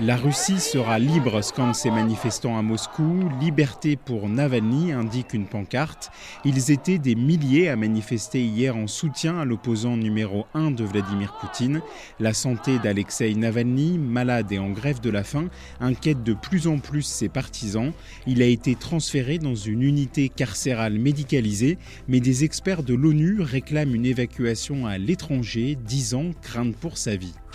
La Russie sera libre, scandent ces manifestants à Moscou. Liberté pour Navalny, indique une pancarte. Ils étaient des milliers à manifester hier en soutien à l'opposant numéro 1 de Vladimir Poutine. La santé d'Alexei Navalny, malade et en grève de la faim, inquiète de plus en plus ses partisans. Il a été transféré dans une unité carcérale médicalisée, mais des experts de l'ONU réclament une évacuation à l'étranger, 10 ans, crainte pour sa vie.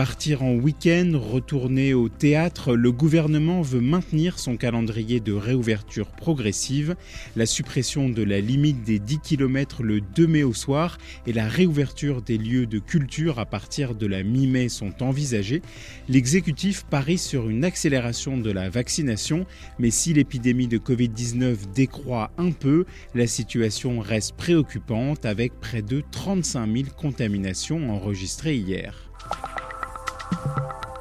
Partir en week-end, retourner au théâtre, le gouvernement veut maintenir son calendrier de réouverture progressive. La suppression de la limite des 10 km le 2 mai au soir et la réouverture des lieux de culture à partir de la mi-mai sont envisagées. L'exécutif parie sur une accélération de la vaccination, mais si l'épidémie de Covid-19 décroît un peu, la situation reste préoccupante avec près de 35 000 contaminations enregistrées hier.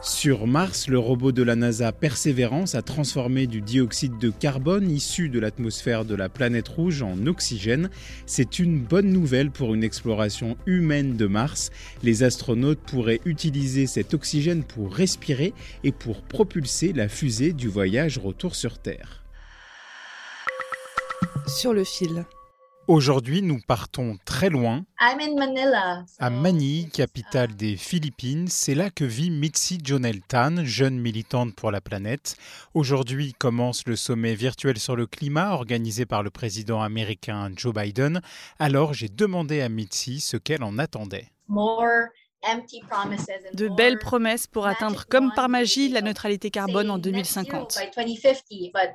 Sur Mars, le robot de la NASA Perseverance a transformé du dioxyde de carbone issu de l'atmosphère de la planète rouge en oxygène. C'est une bonne nouvelle pour une exploration humaine de Mars. Les astronautes pourraient utiliser cet oxygène pour respirer et pour propulser la fusée du voyage retour sur Terre. Sur le fil. Aujourd'hui, nous partons très loin, Manila, à Manille, capitale des Philippines. C'est là que vit Mitzi Jonel Tan, jeune militante pour la planète. Aujourd'hui commence le sommet virtuel sur le climat organisé par le président américain Joe Biden. Alors j'ai demandé à Mitzi ce qu'elle en attendait. De belles promesses pour atteindre comme par magie la neutralité carbone en 2050.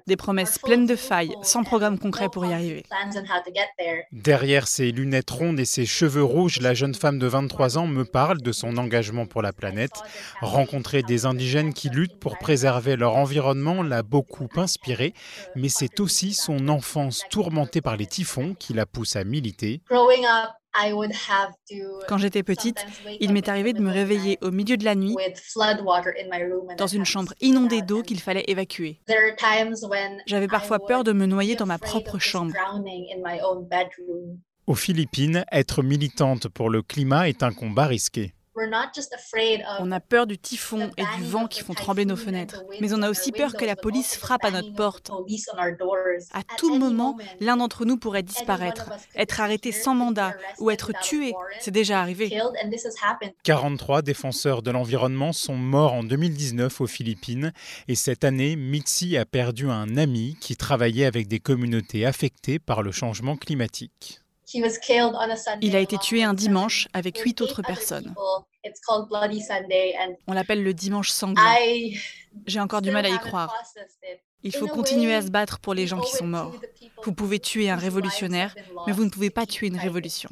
Des promesses pleines de failles, sans programme concret pour y arriver. Derrière ses lunettes rondes et ses cheveux rouges, la jeune femme de 23 ans me parle de son engagement pour la planète. Rencontrer des indigènes qui luttent pour préserver leur environnement l'a beaucoup inspirée, mais c'est aussi son enfance tourmentée par les typhons qui la pousse à militer. Quand j'étais petite, il m'est arrivé de me réveiller au milieu de la nuit dans une chambre inondée d'eau qu'il fallait évacuer. J'avais parfois peur de me noyer dans ma propre chambre. Aux Philippines, être militante pour le climat est un combat risqué. On a peur du typhon et du vent qui font trembler nos fenêtres, mais on a aussi peur que la police frappe à notre porte. À tout moment, l'un d'entre nous pourrait disparaître, être arrêté sans mandat ou être tué. C'est déjà arrivé. 43 défenseurs de l'environnement sont morts en 2019 aux Philippines et cette année, Mitzi a perdu un ami qui travaillait avec des communautés affectées par le changement climatique. Il a été tué un dimanche avec huit autres personnes. On l'appelle le dimanche sanglant. J'ai encore du mal à y croire. Il faut continuer à se battre pour les gens qui sont morts. Vous pouvez tuer un révolutionnaire, mais vous ne pouvez pas tuer une révolution.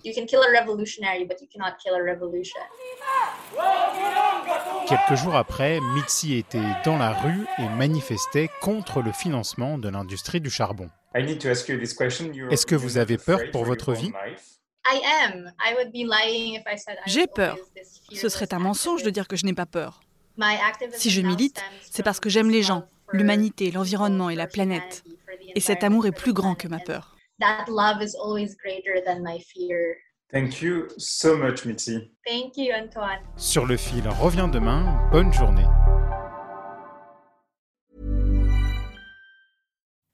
Quelques jours après, Mitzi était dans la rue et manifestait contre le financement de l'industrie du charbon. Est-ce que vous avez peur pour votre vie? J'ai peur. Ce serait un mensonge de dire que je n'ai pas peur. Si je milite, c'est parce que j'aime les gens, l'humanité, l'environnement et la planète. Et cet amour est plus grand que ma peur. Thank you so much, Mitzi. Thank you, Antoine. Sur le fil revient demain. Bonne journée.